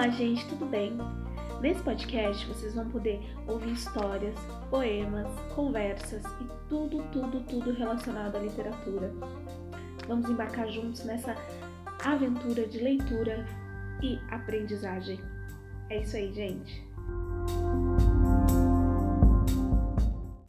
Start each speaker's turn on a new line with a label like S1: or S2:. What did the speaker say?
S1: Olá, gente, tudo bem? Nesse podcast vocês vão poder ouvir histórias, poemas, conversas e tudo, tudo, tudo relacionado à literatura. Vamos embarcar juntos nessa aventura de leitura e aprendizagem. É isso aí, gente.